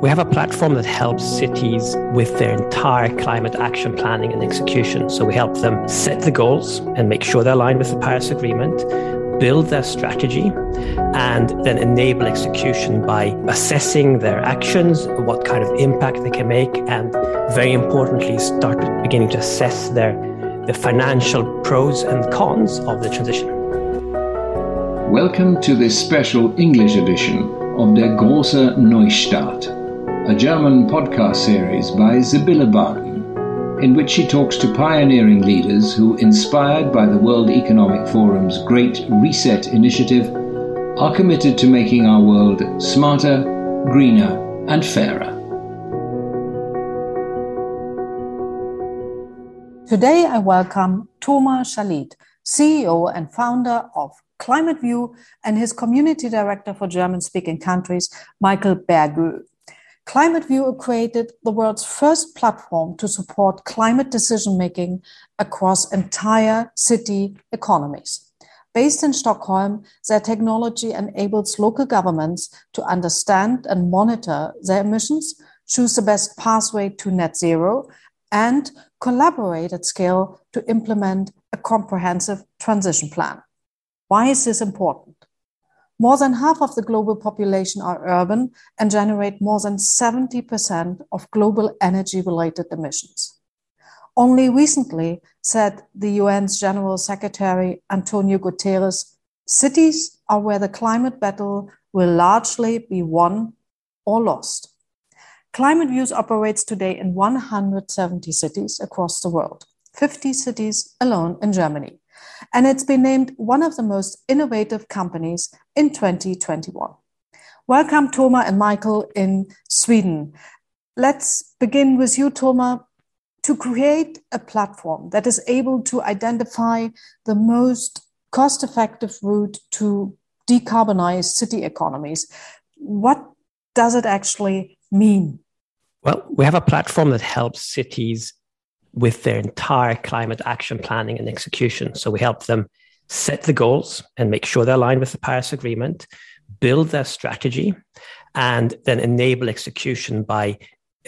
We have a platform that helps cities with their entire climate action planning and execution. So we help them set the goals and make sure they're aligned with the Paris Agreement, build their strategy, and then enable execution by assessing their actions, what kind of impact they can make, and very importantly, start beginning to assess their the financial pros and cons of the transition. Welcome to this special English edition of Der große Neustart a German podcast series by Sibylle Barton, in which she talks to pioneering leaders who, inspired by the World Economic Forum's Great Reset initiative, are committed to making our world smarter, greener, and fairer. Today, I welcome Thomas Shalit, CEO and founder of ClimateView, and his community director for German speaking countries, Michael Bergöö. ClimateView created the world's first platform to support climate decision making across entire city economies. Based in Stockholm, their technology enables local governments to understand and monitor their emissions, choose the best pathway to net zero, and collaborate at scale to implement a comprehensive transition plan. Why is this important? More than half of the global population are urban and generate more than 70% of global energy related emissions. Only recently, said the UN's General Secretary Antonio Guterres, cities are where the climate battle will largely be won or lost. ClimateViews operates today in 170 cities across the world, 50 cities alone in Germany and it's been named one of the most innovative companies in 2021. Welcome, Tomer and Michael in Sweden. Let's begin with you, Tomer. To create a platform that is able to identify the most cost effective route to decarbonize city economies, what does it actually mean? Well, we have a platform that helps cities with their entire climate action planning and execution. So we help them set the goals and make sure they're aligned with the Paris Agreement, build their strategy, and then enable execution by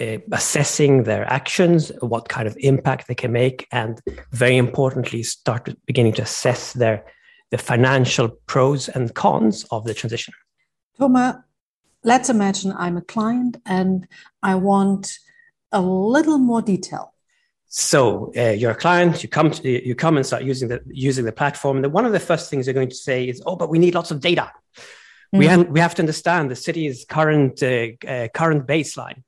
uh, assessing their actions, what kind of impact they can make, and very importantly, start beginning to assess their the financial pros and cons of the transition. Thomas, let's imagine I'm a client and I want a little more detail so uh, you're a client, you come to, you come and start using the using the platform. And one of the first things you're going to say is, "Oh, but we need lots of data. Mm-hmm. We have we have to understand the city's current uh, uh, current baseline."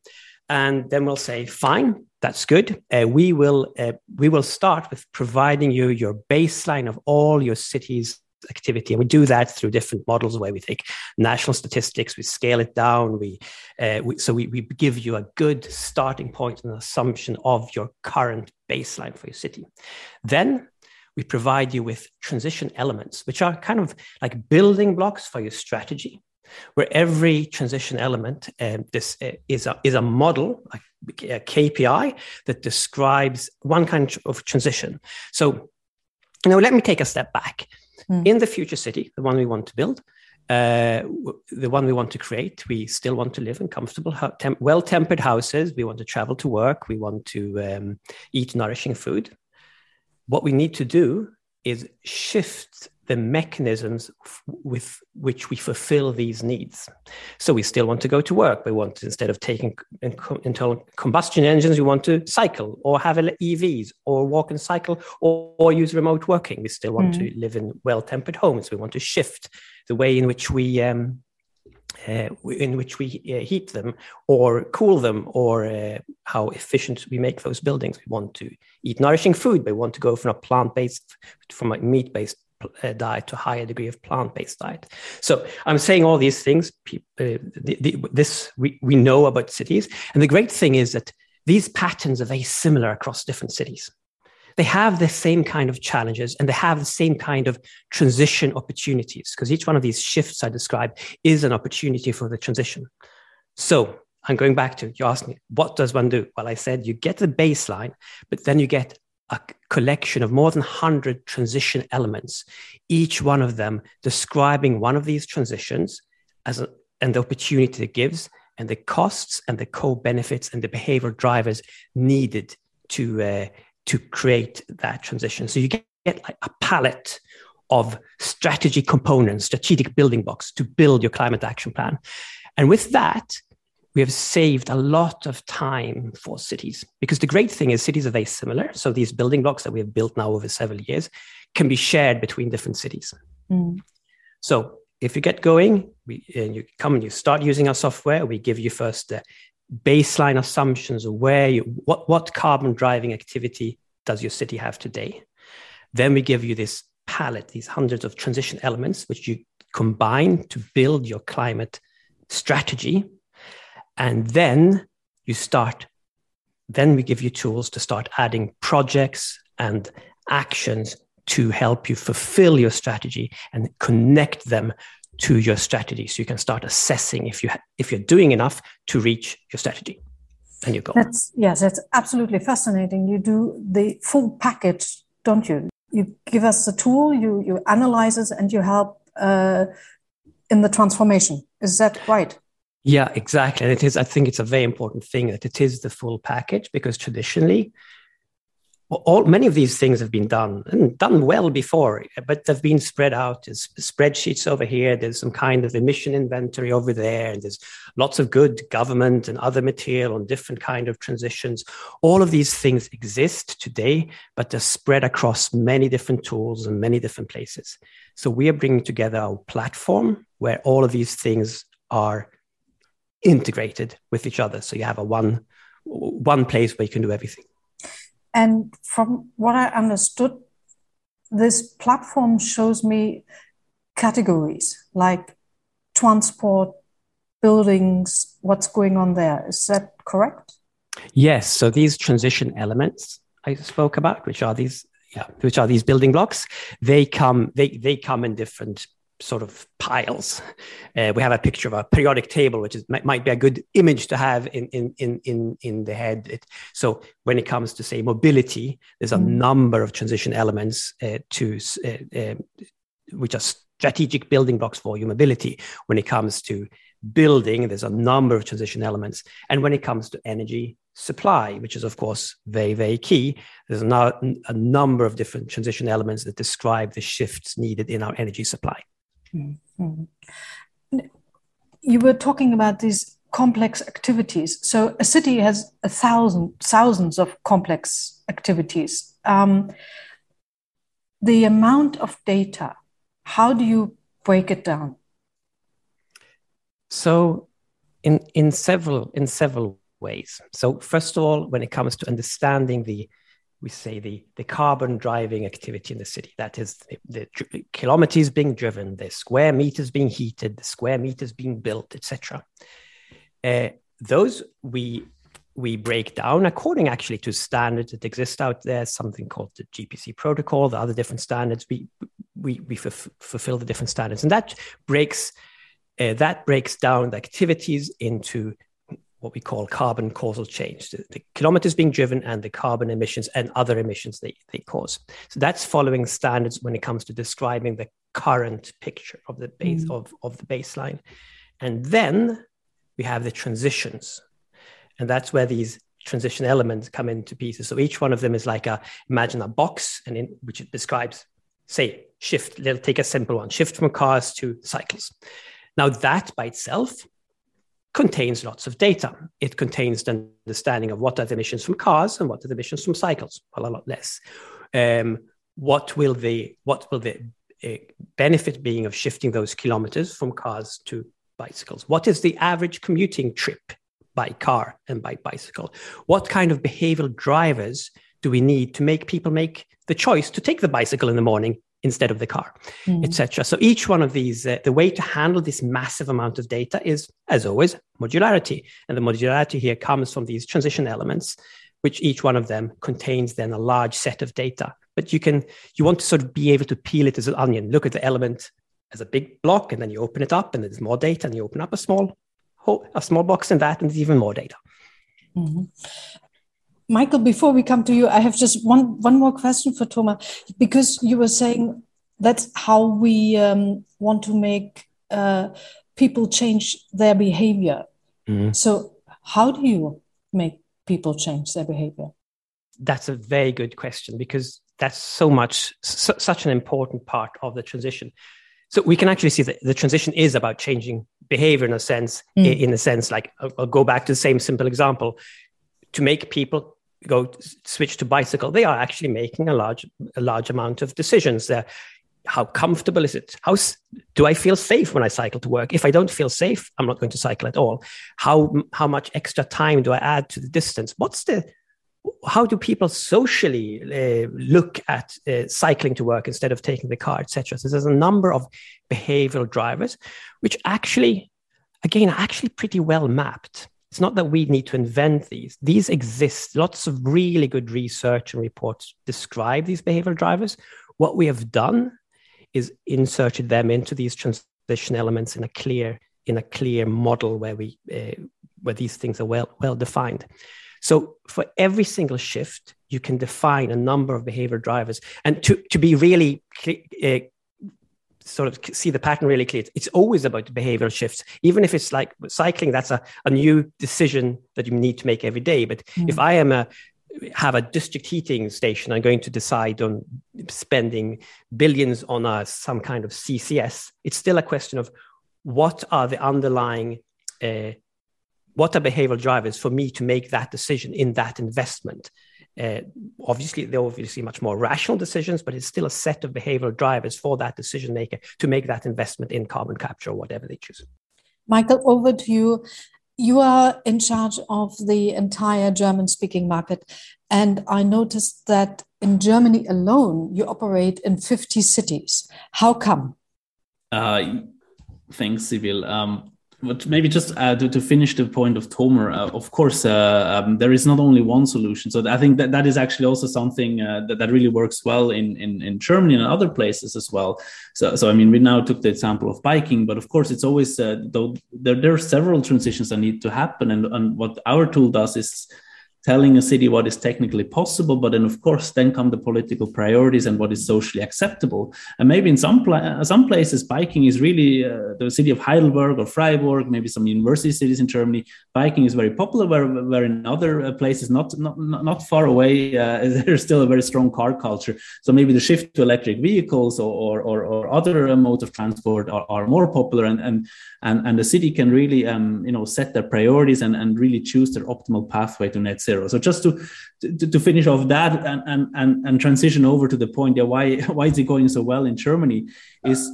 And then we'll say, "Fine, that's good. Uh, we will uh, we will start with providing you your baseline of all your city's activity. And we do that through different models where we take national statistics, we scale it down. We, uh, we so we, we give you a good starting point and assumption of your current baseline for your city. Then we provide you with transition elements, which are kind of like building blocks for your strategy, where every transition element um, this uh, is a is a model, a, a KPI that describes one kind of transition. So now let me take a step back Mm. In the future city, the one we want to build, uh, the one we want to create, we still want to live in comfortable, temp- well tempered houses. We want to travel to work. We want to um, eat nourishing food. What we need to do is shift the mechanisms f- with which we fulfill these needs. So we still want to go to work. We want to, instead of taking internal combustion engines, we want to cycle or have EVs or walk and cycle or, or use remote working. We still want mm. to live in well-tempered homes. We want to shift the way in which we um, uh, in which we uh, heat them or cool them or uh, how efficient we make those buildings. We want to eat nourishing food. We want to go from a plant-based, from a meat-based diet to a higher degree of plant-based diet. So I'm saying all these things. Uh, the, the, this we, we know about cities, and the great thing is that these patterns are very similar across different cities. They have the same kind of challenges and they have the same kind of transition opportunities because each one of these shifts I described is an opportunity for the transition. So I'm going back to you asked me, what does one do? Well, I said you get the baseline, but then you get a collection of more than 100 transition elements, each one of them describing one of these transitions as a, and the opportunity it gives and the costs and the co-benefits and the behavioral drivers needed to uh, to create that transition. So you get, get like a palette of strategy components, strategic building blocks to build your climate action plan. And with that, we have saved a lot of time for cities because the great thing is cities are very similar. So these building blocks that we have built now over several years can be shared between different cities. Mm. So if you get going, we, and you come and you start using our software, we give you first the baseline assumptions of where you, what, what carbon driving activity does your city have today. Then we give you this palette, these hundreds of transition elements, which you combine to build your climate strategy and then you start, then we give you tools to start adding projects and actions to help you fulfill your strategy and connect them to your strategy. So you can start assessing if you if you're doing enough to reach your strategy. And your goal that's yes that's absolutely fascinating. You do the full package don't you? You give us the tool you you analyze it and you help uh, in the transformation. Is that right yeah, exactly. And it is, I think it's a very important thing that it is the full package because traditionally, all many of these things have been done and done well before, but they've been spread out. There's spreadsheets over here. There's some kind of emission inventory over there, and there's lots of good government and other material on different kind of transitions. All of these things exist today, but they're spread across many different tools and many different places. So we are bringing together a platform where all of these things are integrated with each other. So you have a one one place where you can do everything. And from what I understood, this platform shows me categories like transport, buildings, what's going on there. Is that correct? Yes. So these transition elements I spoke about, which are these yeah, which are these building blocks, they come they they come in different sort of piles. Uh, we have a picture of a periodic table, which is might, might be a good image to have in in in in, in the head. It, so when it comes to say mobility, there's a mm. number of transition elements uh, to uh, um, which are strategic building blocks for your mobility. When it comes to building, there's a number of transition elements, and when it comes to energy supply, which is of course very very key, there's now a number of different transition elements that describe the shifts needed in our energy supply. Mm-hmm. You were talking about these complex activities. So a city has a thousand, thousands of complex activities. Um, the amount of data, how do you break it down? So, in in several in several ways. So, first of all, when it comes to understanding the we say the, the carbon driving activity in the city. That is the, the kilometers being driven, the square meters being heated, the square meters being built, etc. Uh, those we we break down according actually to standards that exist out there. Something called the GPC protocol, the other different standards. We we we f- fulfill the different standards, and that breaks uh, that breaks down the activities into what we call carbon causal change, the, the, kilometers being driven and the carbon emissions and other emissions they, they cause. So that's following standards when it comes to describing the current picture of the base mm. of, of the baseline. And then we have the transitions. And that's where these transition elements come into pieces. So each one of them is like a imagine a box and in which it describes, say, shift. Let's take a simple one: shift from cars to cycles. Now that by itself contains lots of data. It contains the understanding of what are the emissions from cars and what are the emissions from cycles. Well, a lot less. Um, what will the what will the uh, benefit being of shifting those kilometers from cars to bicycles? What is the average commuting trip by car and by bicycle? What kind of behavioral drivers do we need to make people make the choice to take the bicycle in the morning instead of the car, mm. etc. So each one of these, uh, the way to handle this massive amount of data is, as always, modularity. And the modularity here comes from these transition elements, which each one of them contains then a large set of data. But you can, you want to sort of be able to peel it as an onion, look at the element as a big block, and then you open it up, and there's more data, and you open up a small, a small box in that, and there's even more data. Mm-hmm. Michael, before we come to you, I have just one one more question for Thomas because you were saying that's how we um, want to make uh, people change their behavior. Mm-hmm. So, how do you make people change their behavior? That's a very good question because that's so much, su- such an important part of the transition. So we can actually see that the transition is about changing behavior in a sense, mm. in a sense, like I'll, I'll go back to the same simple example to make people go switch to bicycle, they are actually making a large a large amount of decisions. There, how comfortable is it? How do I feel safe when I cycle to work? If I don't feel safe, I'm not going to cycle at all. How how much extra time do I add to the distance? What's the how do people socially uh, look at uh, cycling to work instead of taking the car, etc. So there's a number of behavioral drivers, which actually, again, are actually pretty well mapped. It's not that we need to invent these; these exist. Lots of really good research and reports describe these behavioral drivers. What we have done is inserted them into these transition elements in a clear in a clear model where we uh, where these things are well well defined. So for every single shift, you can define a number of behavior drivers, and to to be really uh, sort of see the pattern really clear. It's always about the behavioral shifts, even if it's like cycling. That's a, a new decision that you need to make every day. But mm. if I am a have a district heating station, I'm going to decide on spending billions on a, some kind of CCS. It's still a question of what are the underlying, uh, what are behavioral drivers for me to make that decision in that investment. Uh, obviously, they're obviously much more rational decisions, but it's still a set of behavioral drivers for that decision maker to make that investment in carbon capture or whatever they choose. Michael, over to you. You are in charge of the entire German speaking market. And I noticed that in Germany alone, you operate in 50 cities. How come? Uh, thanks, Sibyl. Um, but maybe just uh, to, to finish the point of Tomer, uh, of course, uh, um, there is not only one solution. So I think that that is actually also something uh, that, that really works well in, in, in Germany and other places as well. So, so I mean, we now took the example of biking, but of course, it's always, uh, though there, there are several transitions that need to happen. And, and what our tool does is telling a city what is technically possible but then of course then come the political priorities and what is socially acceptable. And maybe in some pla- some places biking is really uh, the city of heidelberg or freiburg maybe some university cities in germany biking is very popular where, where in other uh, places not not, not far away uh, there's still a very strong car culture. So maybe the shift to electric vehicles or or, or other uh, modes of transport are, are more popular and, and and and the city can really um, you know set their priorities and, and really choose their optimal pathway to net zero zero. So just to to, to finish off that and, and and and transition over to the point, yeah, why why is it going so well in Germany? Is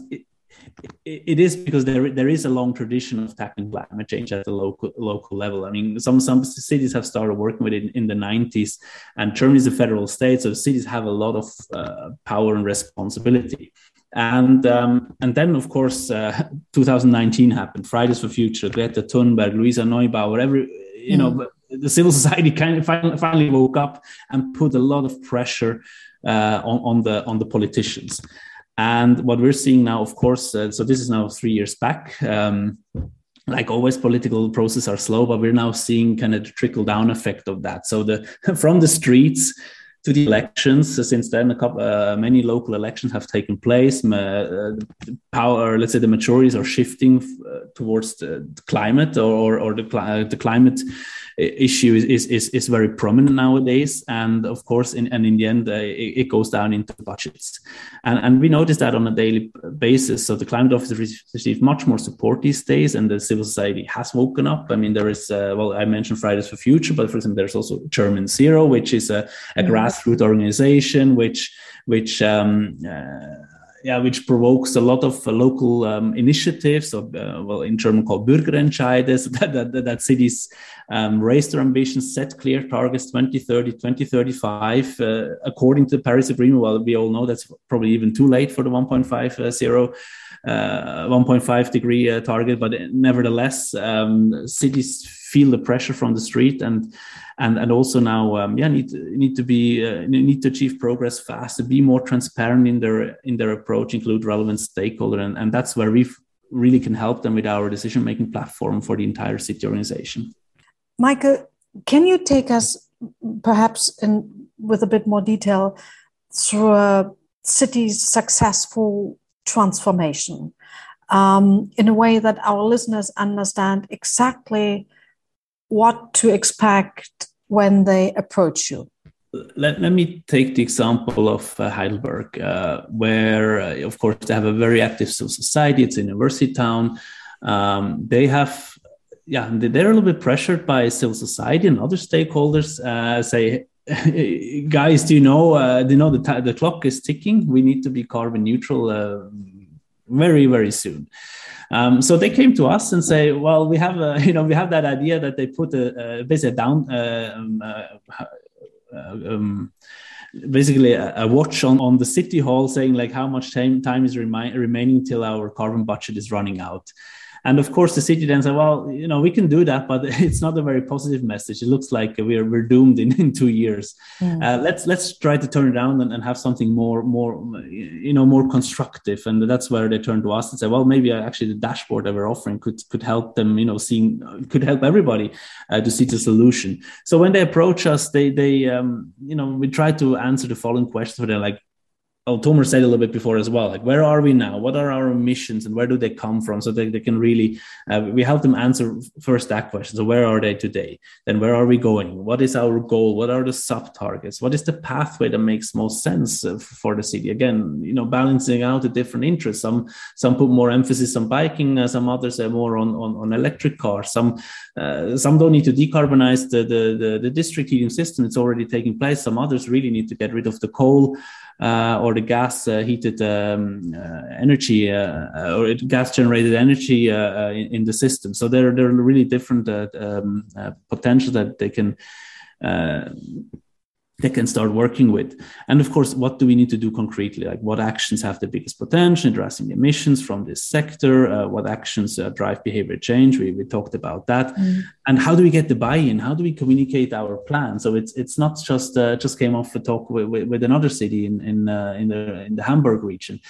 it, it is because there there is a long tradition of tackling climate change at the local local level. I mean, some some cities have started working with it in, in the 90s, and Germany is a federal state, so cities have a lot of uh, power and responsibility. And um, and then of course, uh, 2019 happened. Fridays for Future, Greta Thunberg, Luisa Neubauer, every you mm. know the civil society kind of finally, woke up and put a lot of pressure uh, on, on the on the politicians. And what we're seeing now, of course, uh, so this is now three years back. Um, like always, political processes are slow, but we're now seeing kind of the trickle down effect of that. So the from the streets to the elections. So since then, a couple, uh, many local elections have taken place. Uh, power, let's say, the majorities are shifting uh, towards the, climate or, or, the, the climate issue is, is, is very prominent nowadays. And of course, in, and in the end, uh, it, it, goes down into budgets. And, and we notice that on a daily basis. So the climate office receives much more support these days, and the civil society has woken up. I mean, there is, uh, well, I mentioned Fridays for Future, but for example, there's also German Zero, which is a, a mm-hmm. Grassroots organization, which, which, um, uh, yeah, which provokes a lot of uh, local um, initiatives, or, uh, well, in German called Bürgerentscheide, that, that, that cities um, raise their ambitions, set clear targets 2030, 2035, uh, according to the Paris Agreement. Well, we all know that's probably even too late for the 1.5 uh, zero. Uh, 1.5 degree uh, target, but nevertheless, um, cities feel the pressure from the street and and and also now um, yeah need need to be uh, need to achieve progress faster, be more transparent in their in their approach include relevant stakeholder and, and that's where we really can help them with our decision making platform for the entire city organization. Michael can you take us perhaps in with a bit more detail through a city's successful transformation um, in a way that our listeners understand exactly what to expect when they approach you? Let, let me take the example of uh, Heidelberg, uh, where, uh, of course, they have a very active civil society. It's a university town. Um, they have, yeah, they're a little bit pressured by civil society and other stakeholders. Uh, say, guys, do you know? Uh, do you know the the clock is ticking? We need to be carbon neutral uh, very, very soon. Um, so they came to us and say, well, we have a, you know, we have that idea that they put a, a basically a down, uh, um, uh, uh, um, basically a, a, watch on, on the city hall saying like how much time, time is remi- remaining till our carbon budget is running out. And of course, the city then said, well, you know, we can do that, but it's not a very positive message. It looks like we're, we're doomed in, in two years. Mm. Uh, let's let's try to turn it around and, and, have something more more you know more constructive. And that's where they turn to us and say, well, maybe actually the dashboard that we're offering could could help them, you know, seeing could help everybody uh, to see the solution. So when they approach us, they they um, you know we try to answer the following questions for them, like oh, Tomer said a little bit before as well, like where are we now? What are our missions and where do they come from? So they, they can really, uh, we help them answer first that question. So where are they today? Then where are we going? What is our goal? What are the sub targets? What is the pathway that makes most sense uh, for the city? Again, you know, balancing out the different interests. Some some put more emphasis on biking, uh, some others are more on, on, on electric cars. Some uh, some don't need to decarbonize the, the, the, the district heating system. It's already taking place. Some others really need to get rid of the coal or the gas uh, heated um, uh, energy or gas generated energy in, in, the system. So there, there are really different um, potential that they can they can start working with. And of course, what do we need to do concretely? Like what actions have the biggest potential addressing emissions from this sector? Uh, what actions uh, drive behavior change? We, we talked about that. Mm. And how do we get the buy-in? How do we communicate our plan? So it's it's not just uh, just came off a talk with, with, with another city in in, uh, in the in the Hamburg region.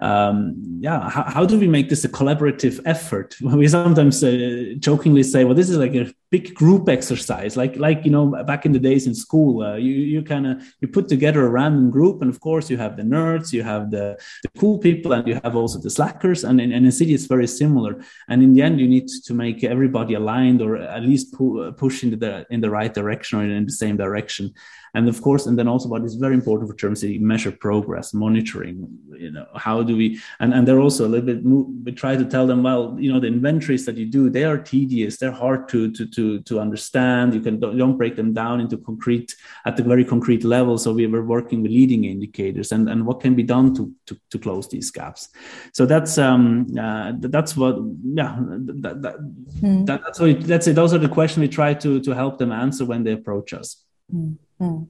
Um, yeah, how, how, do we make this a collaborative effort? We sometimes uh, jokingly say, well, this is like a big group exercise, like like you know back in the days in school. Uh, you you kind of you put together a random group and of course you have the nerds you have the, the cool people and you have also the slackers and in, in city it's very similar and in the end you need to make everybody aligned or at least pu- uh, push in the in the right direction or in the same direction and of course and then also what is very important for German city measure progress monitoring you know how do we and, and they're also a little bit we try to tell them well you know the inventories that you do they are tedious they're hard to to to, to understand. You can don't break them down into concrete at the very concrete level. So we were working with leading indicators and and what can be done to to, to close these gaps. So that's um uh, that's what yeah that, that, mm. that, that's what it. Those are the questions we try to to help them answer when they approach us mm. Mm.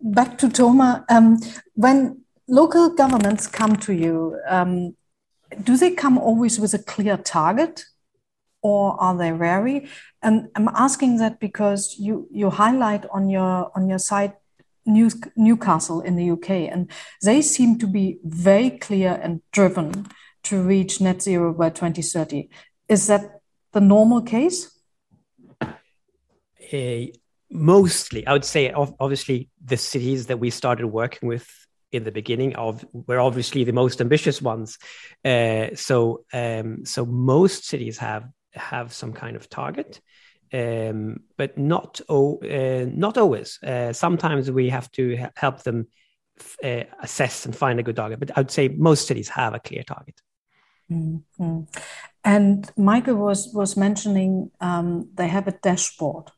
Back to Tomer, um, when local governments come to you, um, do they come always with a clear target or are they wary? And I'm asking that because you, you highlight on your, on your site New, Newcastle in the UK, and they seem to be very clear and driven to reach net zero by 2030. Is that the normal case? Uh, mostly, I would say, obviously, the cities that we started working with in the beginning of were obviously the most ambitious ones. Uh, so, um, so most cities have have some kind of target, um, but not oh, uh, not always. Uh, sometimes we have to help them uh, assess and find a good target. But I would say most cities have a clear target. Mm-hmm. And Michael was was mentioning um, they have a dashboard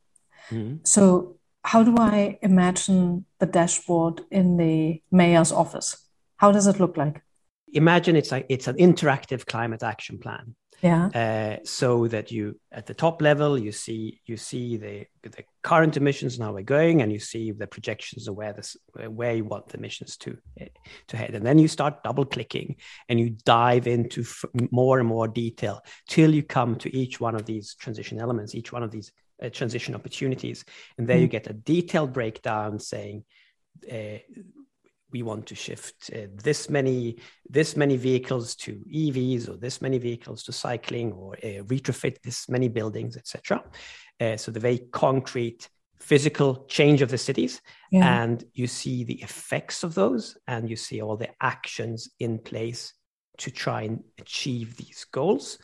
Mm-hmm. So, how do I imagine the dashboard in the mayor's office? How does it look like? Imagine it's like it's an interactive climate action plan. Yeah. Uh, so that you at the top level you see you see the the current emissions and how we're going, and you see the projections of where this where you want the emissions to to head, and then you start double clicking and you dive into f- more and more detail till you come to each one of these transition elements, each one of these uh, transition opportunities. And there mm. you get a detailed breakdown saying, uh, we want to shift uh, this many this many vehicles to EVs or this many vehicles to cycling or uh, retrofit this many buildings, etc. Uh, so the very concrete physical change of the cities, yeah. and you see the effects of those, and you see all the actions in place to try and achieve these goals,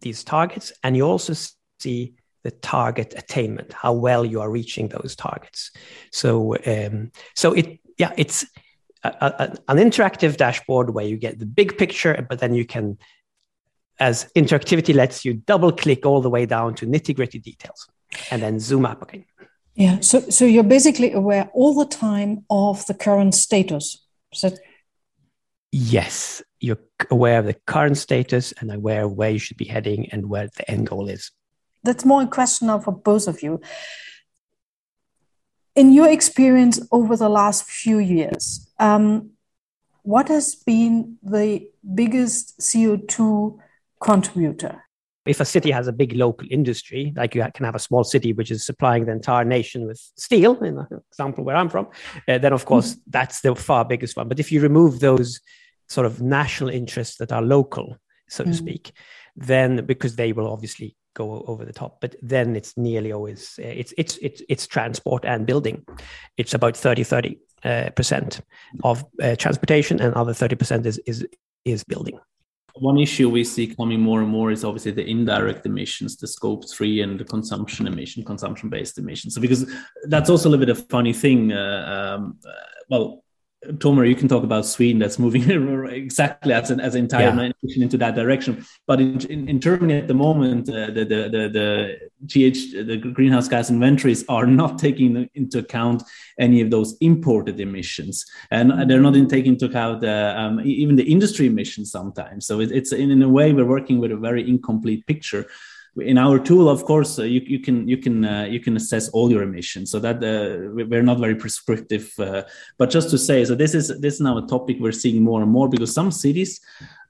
these targets, and you also see the target attainment, how well you are reaching those targets. So, um, so it, yeah, it's a, a, an interactive dashboard where you get the big picture, but then you can, as interactivity lets you double click all the way down to nitty gritty details and then zoom up again. Yeah. So, so you're basically aware all the time of the current status. That yes, you're aware of the current status and aware of where you should be heading and where the end goal is. That's more a question now for both of you. In your experience over the last few years, um, what has been the biggest CO2 contributor? If a city has a big local industry, like you can have a small city which is supplying the entire nation with steel, in the example where I'm from, uh, then of course mm-hmm. that's the far biggest one. But if you remove those sort of national interests that are local, so to mm. speak, then because they will obviously go over the top, but then it's nearly always uh, it's it's it's it's transport and building. It's about 30 30 uh, percent of uh, transportation, and other 30 percent is is is building. One issue we see coming more and more is obviously the indirect emissions, the scope three and the consumption emission, consumption based emissions. So because that's also a little bit of a funny thing. Uh, um, uh, well, Tomer, you can talk about Sweden that's moving exactly as an, as an entire yeah. nation into that direction. But in, in, in Germany at the moment, uh, the, the, the, the GH, the greenhouse gas inventories are not taking into account any of those imported emissions. And they're not in taking into account uh, um, even the industry emissions sometimes. So it, it's in, in a way, we're working with a very incomplete picture in our tool of course uh, you, you can you can uh, you can assess all your emissions. So that uh, we're not very prescriptive uh, but just to say so this is this is now a topic we're seeing more and more because some cities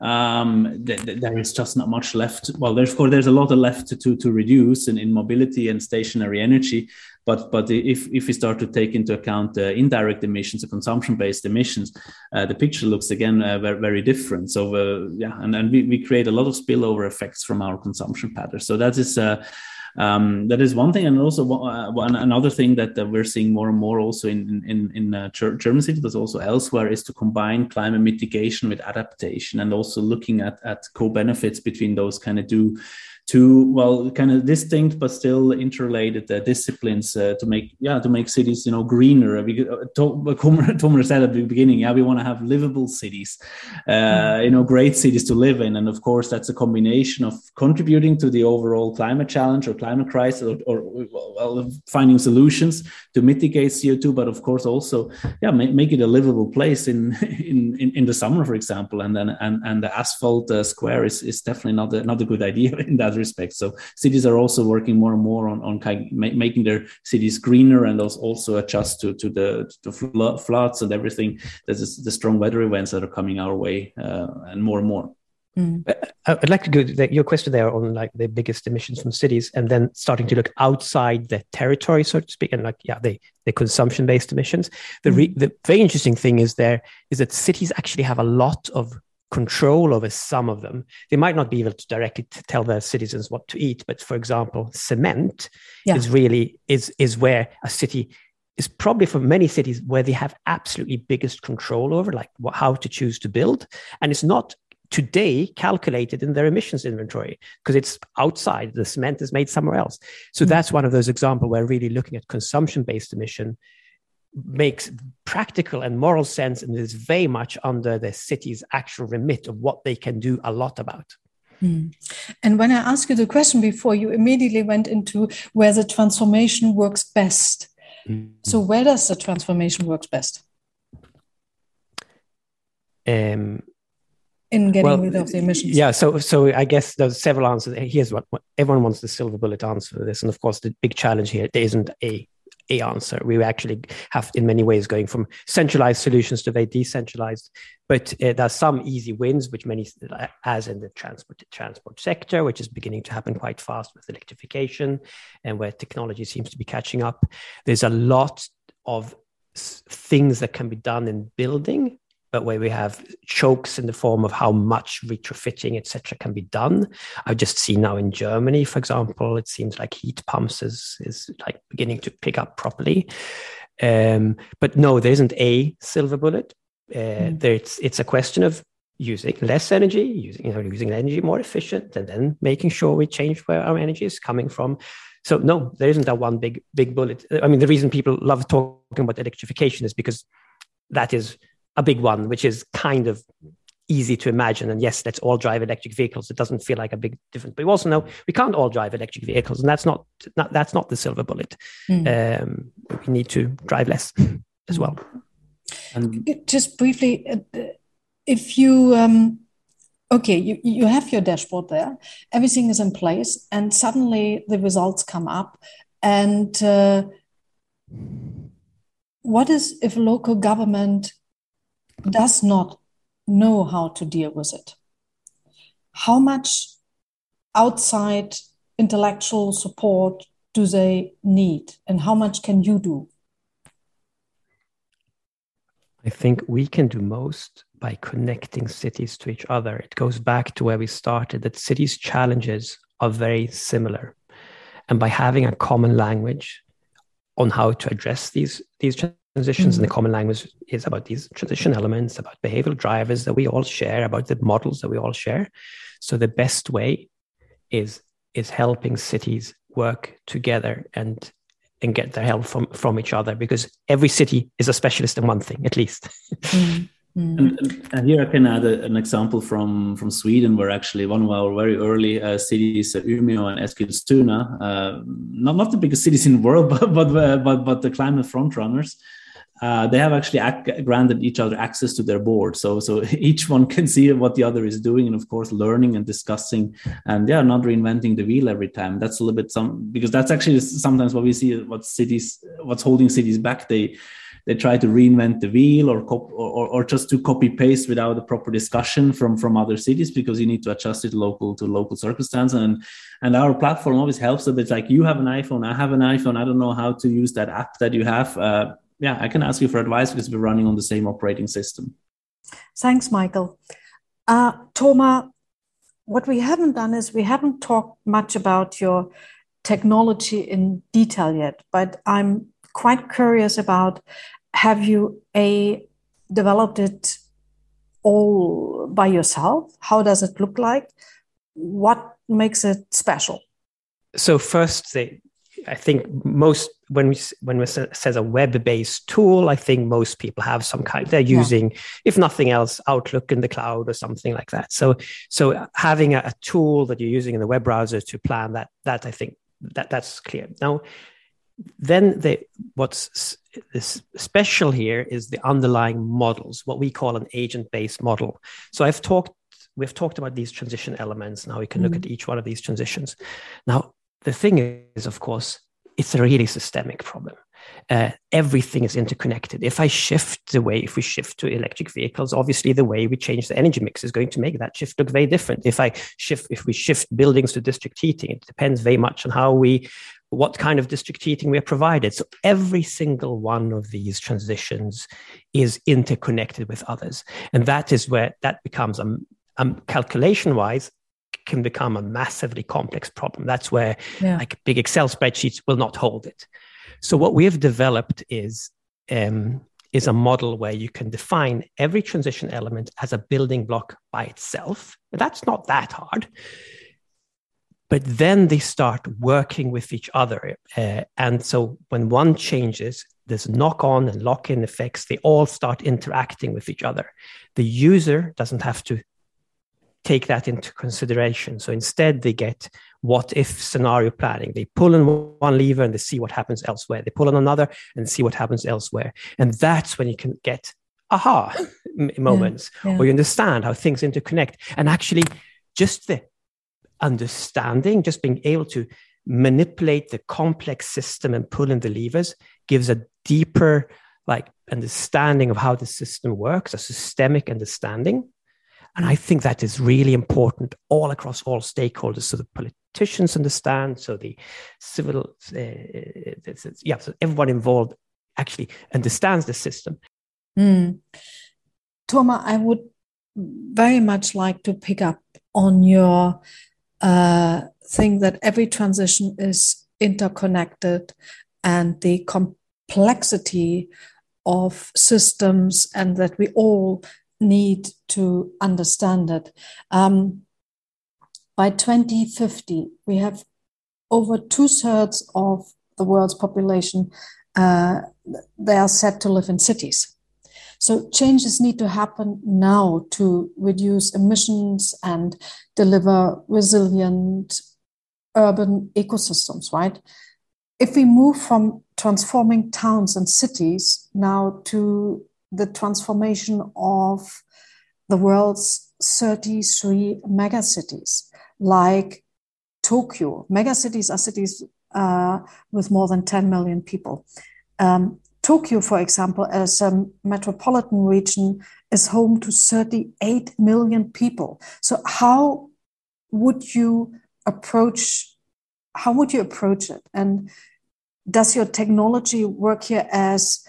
um, th- th- there is just not much left. Well there's of course there's a lot left to to, to reduce in, in mobility and stationary energy but but if, if we start to take into account the indirect emissions, the consumption-based emissions, uh, the picture looks again uh, very, very different. So uh, yeah, and, and we, we create a lot of spillover effects from our consumption patterns. So that is uh, um, that is one thing, and also uh, one, another thing that uh, we're seeing more and more also in in in uh, German cities, but also elsewhere, is to combine climate mitigation with adaptation, and also looking at at co-benefits between those kind of two two well kind of distinct but still interrelated uh, disciplines uh, to make yeah to make cities you know greener. Because uh, Tomer said at the beginning yeah we want to have livable cities uh, mm. you know great cities to live in. And of course that's a combination of contributing to the overall climate challenge or climate crisis or, or well, finding solutions to mitigate CO2 but of course also yeah make, make it a livable place in, in in in the summer for example. And then and and the asphalt uh, square is is definitely not a, not a good idea in that respect. So cities are also working more and more on, on kind of making their cities greener and also adjust to, to the to floods and everything. There's the strong weather events that are coming our way uh, and more and more. Mm. I'd like to go to your question there on like the biggest emissions from cities, and then starting to look outside the territory, so to speak, and like yeah, the the consumption based emissions. The re- mm. the very interesting thing is there is that cities actually have a lot of control over some of them. They might not be able to directly tell their citizens what to eat, but for example, cement yeah. is really is is where a city is probably for many cities where they have absolutely biggest control over, like what, how to choose to build, and it's not today calculated in their emissions inventory because it's outside the cement is made somewhere else so mm-hmm. that's one of those examples where really looking at consumption based emission makes practical and moral sense and is very much under the city's actual remit of what they can do a lot about. Hmm. And when I asked you the question before, you immediately went into where the transformation works best. Mm. So, where does the transformation works best? Um, in getting well, rid of the emissions. Yeah, so so I guess there's several answers. Here's what, what everyone wants the silver bullet answer for this, and of course the big challenge here there isn't a a answer. We actually have, in many ways, going from centralized solutions to very decentralized. But uh, there's some easy wins, which many, as in the transport transport sector, which is beginning to happen quite fast with electrification, and where technology seems to be catching up. There's a lot of things that can be done in building but where we have chokes in the form of how much retrofitting, etc., can be done. I've just seen now in Germany, for example, it seems like heat pumps is is like beginning to pick up properly. Um, but no, there isn't a silver bullet. Uh, mm. there, it's it's a question of using less energy, using you know using energy more efficient, and then making sure we change where our energy is coming from. so no, there isn't that one big big bullet. I mean, the reason people love talking about electrification is because that is a big one, which is kind of easy to imagine. And yes, let's all drive electric vehicles. It doesn't feel like a big difference. But we also know we can't all drive electric vehicles, and that's not, not that's not the silver bullet. Mm. Um, we need to drive less as well. And just briefly, uh, if you um, okay, you, you have your dashboard there, everything is in place, and suddenly the results come up. And uh, what is if local government does not know how to deal with it? How much outside intellectual support do they need, and how much can you do? I think we can do most by connecting cities to each other. It goes back to where we started that cities' challenges are very similar. And by having a common language on how to address these, these transitions, mm-hmm. and the common language is about these transition elements, about behavioral drivers that we all share, about the models that we all share. So the best way is is helping cities work together and and get their help from from each other because every city is a specialist in one thing at least mm. Mm. And, and, here I can add a, an example from, from Sweden, where actually one of our very early uh, cities, uh, Umeå and Eskilstuna, uh, not not the biggest cities in the world, but but uh, but, but the climate frontrunners, uh, they have actually ac- granted each other access to their board. So so each one can see what the other is doing, and of course learning and discussing, and yeah, not reinventing the wheel every time. That's a little bit some because that's actually sometimes what we see what cities what's holding cities back. They they try to reinvent the wheel or, cop- or, or just to copy paste without a proper discussion from from other cities because you need to adjust it local to local circumstance and and our platform always helps a bit like you have an iphone i have an iphone i don't know how to use that app that you have uh, yeah i can ask you for advice because we're running on the same operating system. Thanks michael. Uh, tomer what we haven't done is we haven't talked much about your technology in detail yet but i'm quite curious about have you a developed it all by yourself? How does it look like? What makes it special? So first the, i think most when we when we says a web-based tool i think most people have some kind they're using yeah. if nothing else outlook in the cloud or something like that so so having a, a tool that you're using in the web browser to plan that that i think that that's clear now then the, what's special here is the underlying models, what we call an agent-based model. So I've talked, we've talked about these transition elements. Now we can mm-hmm. look at each one of these transitions. Now the thing is, of course, it's a really systemic problem. Uh, everything is interconnected. If I shift the way, if we shift to electric vehicles, obviously the way we change the energy mix is going to make that shift look very different. If I shift, if we shift buildings to district heating, it depends very much on how we what kind of district heating we are provided. So every single one of these transitions is interconnected with others. And that is where that becomes a, a calculation wise can become a massively complex problem. That's where yeah. like big Excel spreadsheets will not hold it. So what we have developed is um, is a model where you can define every transition element as a building block by itself. That's not that hard but then they start working with each other. Uh, and so when one changes, there's knock on and lock in effects. They all start interacting with each other. The user doesn't have to take that into consideration. So instead, they get what if scenario planning. They pull on one lever and they see what happens elsewhere. They pull on another and see what happens elsewhere. And that's when you can get aha moments yeah, yeah. where you understand how things interconnect. And actually, just the understanding, just being able to manipulate the complex system and pull in the levers gives a deeper like understanding of how the system works, a systemic understanding. And I think that is really important all across all stakeholders. So the politicians understand, so the civil, uh, yeah, so everyone involved actually understands the system. Mm. I would very much like to pick up on your uh, think that every transition is interconnected and the complexity of systems and that we all need to understand it. Um, by 2050, we have over two thirds of the world's population uh, they are said to live in cities. So changes need to happen now to reduce emissions and deliver resilient urban ecosystems, right? If we move from transforming towns and cities now to the transformation of the world's 33 megacities, like Tokyo. Megacities are cities uh, with more than 10 million people. Um, Tokyo, for example, as a metropolitan region, is home to 38 million people. So, how would you approach? How would you approach it? And does your technology work here as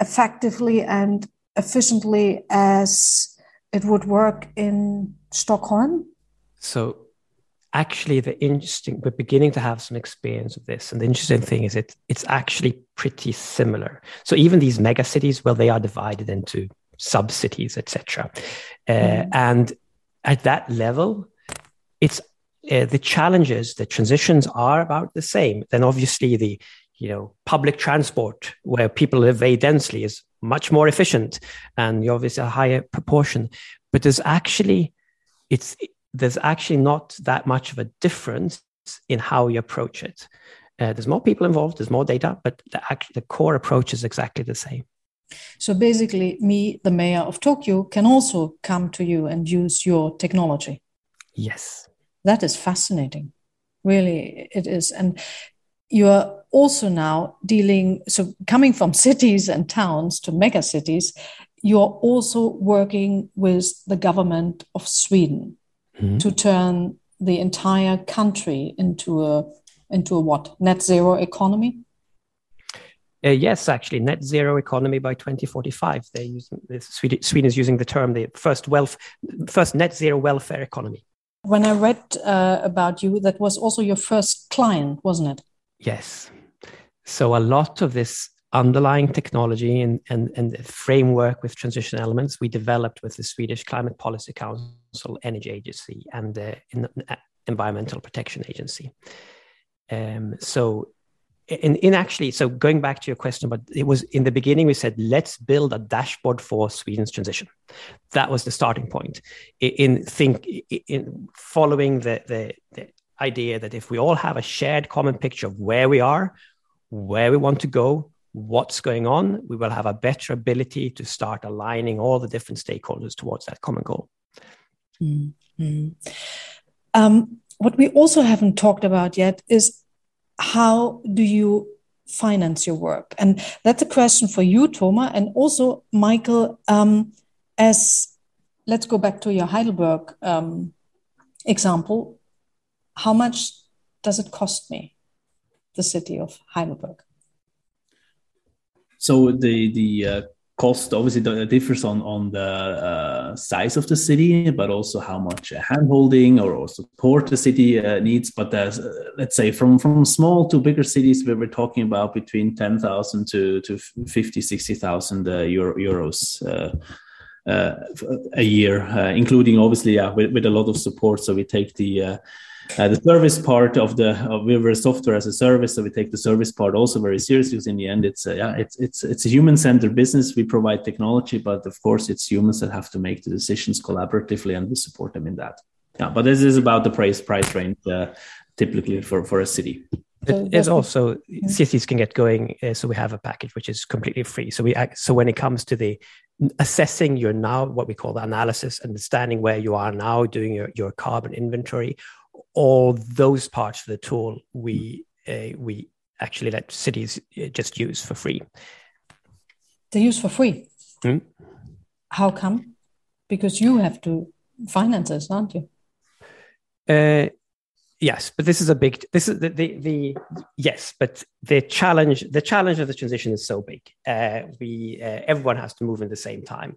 effectively and efficiently as it would work in Stockholm? So actually the interesting we're beginning to have some experience of this and the interesting thing is it it's actually pretty similar so even these mega cities well they are divided into sub cities etc uh, mm. and at that level it's uh, the challenges the transitions are about the same then obviously the you know public transport where people live very densely is much more efficient and you obviously a higher proportion but there's actually it's there's actually not that much of a difference in how you approach it. Uh, there's more people involved, there's more data, but the, the core approach is exactly the same. So basically, me, the mayor of Tokyo, can also come to you and use your technology. Yes. That is fascinating. Really, it is. And you're also now dealing, so coming from cities and towns to mega cities, you're also working with the government of Sweden mm-hmm. to turn the entire country into a into a what net zero economy? Uh, yes, actually, net zero economy by 2045. They're using Sweden, Sweden is using the term the first wealth, first net zero welfare economy. When I read uh, about you, that was also your first client, wasn't it? Yes. So a lot of this underlying technology and, and, and framework with transition elements we developed with the Swedish Climate Policy Council, Energy Agency, and the Environmental Protection Agency. Um, so, in, in actually, so going back to your question, but it was in the beginning we said let's build a dashboard for Sweden's transition. That was the starting point. In, in think in following the, the the idea that if we all have a shared common picture of where we are, where we want to go, what's going on, we will have a better ability to start aligning all the different stakeholders towards that common goal. Mm-hmm. Um, what we also haven't talked about yet is how do you finance your work? And that's a question for you, Tomer, and also Michael. Um, as let's go back to your Heidelberg um, example. How much does it cost me, the city of Heidelberg? So the the uh, cost obviously differs on on the uh, size of the city, but also how much handholding or, or support the city uh, needs. But uh, let's say from from small to bigger cities, we were talking about between ten thousand to to 50, 60,000 uh, Euro, euros. Uh, a year, including obviously yeah, with, with a lot of support. So we take the uh, the service part of the of we were software as a service, so we take the service part also very seriously. Because in the end, it's a, yeah, it's it's it's a human centered business. We provide technology, but of course, it's humans that have to make the decisions collaboratively, and we support them in that. Yeah, but this is about the price price range uh, typically for for a city. There's also cities can get going. Uh, so we have a package which is completely free. So we so when it comes to the assessing your now what we call the analysis, understanding where you are now, doing your, your carbon inventory, all those parts of the tool we uh, we actually let cities uh, just use for free. They use for free. Hmm? How come? Because you have to finance this, don't you? Uh, yes, but this is a big. This is the, the the yes, but the challenge the challenge of the transition is so big. Uh, we uh, everyone has to move in the same time,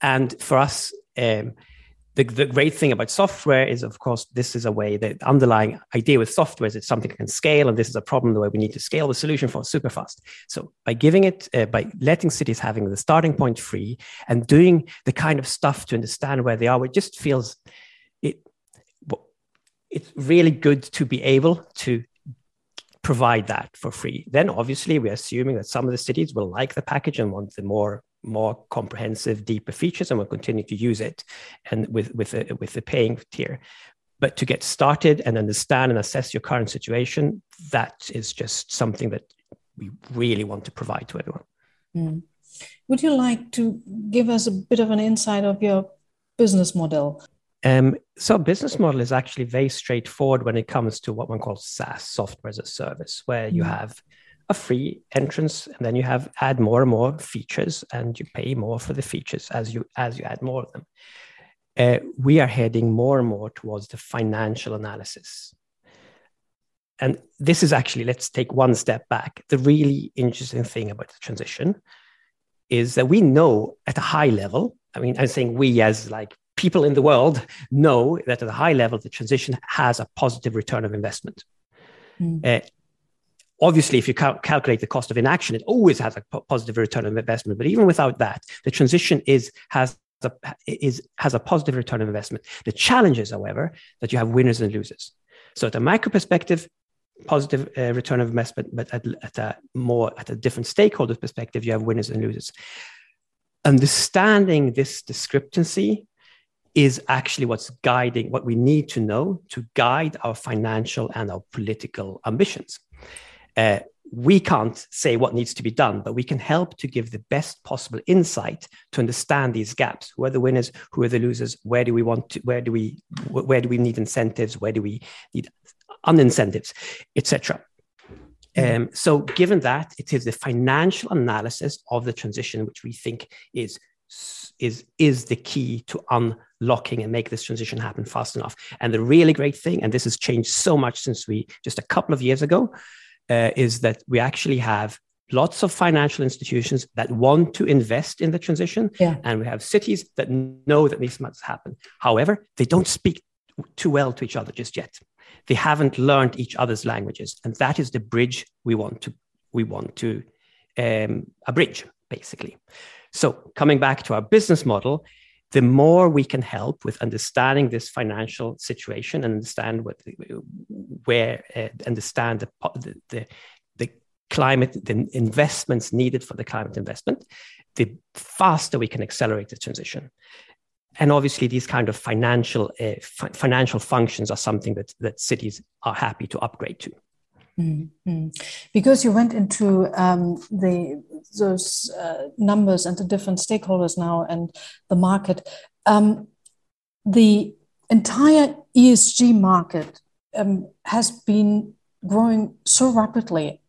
and for us. Um, the, the great thing about software is, of course, this is a way the underlying idea with software is it's something that can scale, and this is a problem the way we need to scale the solution for super fast. So by giving it, uh, by letting cities having the starting point free and doing the kind of stuff to understand where they are, it just feels it. It's really good to be able to provide that for free. Then obviously we're assuming that some of the cities will like the package and want the more more comprehensive, deeper features, and we'll continue to use it, and with with the, with the paying tier. But to get started and understand and assess your current situation, that is just something that we really want to provide to everyone. Mm. Would you like to give us a bit of an insight of your business model? Um, so business model is actually very straightforward when it comes to what one calls SaaS, software as a service, where you mm. have a free entrance and then you have add more and more features and you pay more for the features as you as you add more of them. Uh, we are heading more and more towards the financial analysis. And this is actually, let's take one step back. The really interesting thing about the transition is that we know at a high level, I mean, I'm saying we as like people in the world know that at a high level, the transition has a positive return of investment. Mm. Uh, obviously, if you cal- calculate the cost of inaction, it always has a positive return on investment. But even without that, the transition is has a, is has a positive return on investment. The challenge is, however, that you have winners and losers. So, at a micro perspective, positive uh, return of investment, but at, at a more at a different stakeholder perspective, you have winners and losers. Understanding this discrepancy is actually what's guiding what we need to know to guide our financial and our political ambitions. Uh, we can't say what needs to be done, but we can help to give the best possible insight to understand these gaps. Who are the winners? Who are the losers? Where do we want to? Where do we? Where do we need incentives? Where do we need unincentives, etc. Um, so, given that, it is the financial analysis of the transition which we think is is is the key to unlocking and make this transition happen fast enough. And the really great thing, and this has changed so much since we just a couple of years ago, uh, is that we actually have lots of financial institutions that want to invest in the transition, yeah. and we have cities that know that this must happen. However, they don't speak too well to each other just yet. They haven't learned each other's languages, and that is the bridge we want to we want to um, a bridge basically. So coming back to our business model, the more we can help with understanding this financial situation and understand what where uh, understand the, the the climate the investments needed for the climate investment the faster we can accelerate the transition. And obviously these kind of financial uh, fi- financial functions are something that that cities are happy to upgrade to mm-hmm. because you went into um, the those uh, numbers and the different stakeholders now and the market um, the entire esg market um, has been growing so rapidly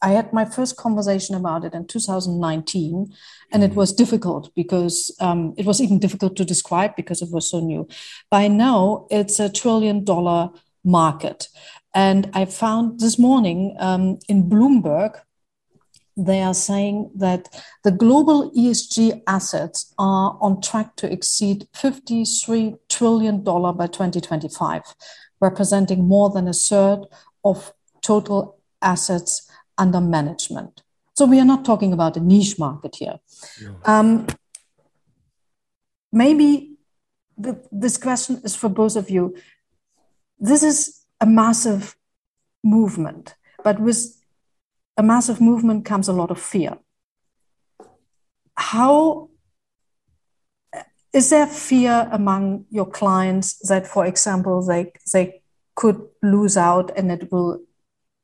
I had my first conversation about it in 2019, and it mm-hmm. was difficult because um, it was even difficult to describe because it was so new. By now, it's a trillion dollar market. And I found this morning um, in Bloomberg, they are saying that the global ESG assets are on track to exceed $53 trillion by 2025, representing more than a third of total assets under management. So we are not talking about a niche market here. Um, maybe the, this question is for both of you. This is a massive movement, but with a massive movement comes a lot of fear. How is there fear among your clients that, for example, they they could lose out and it will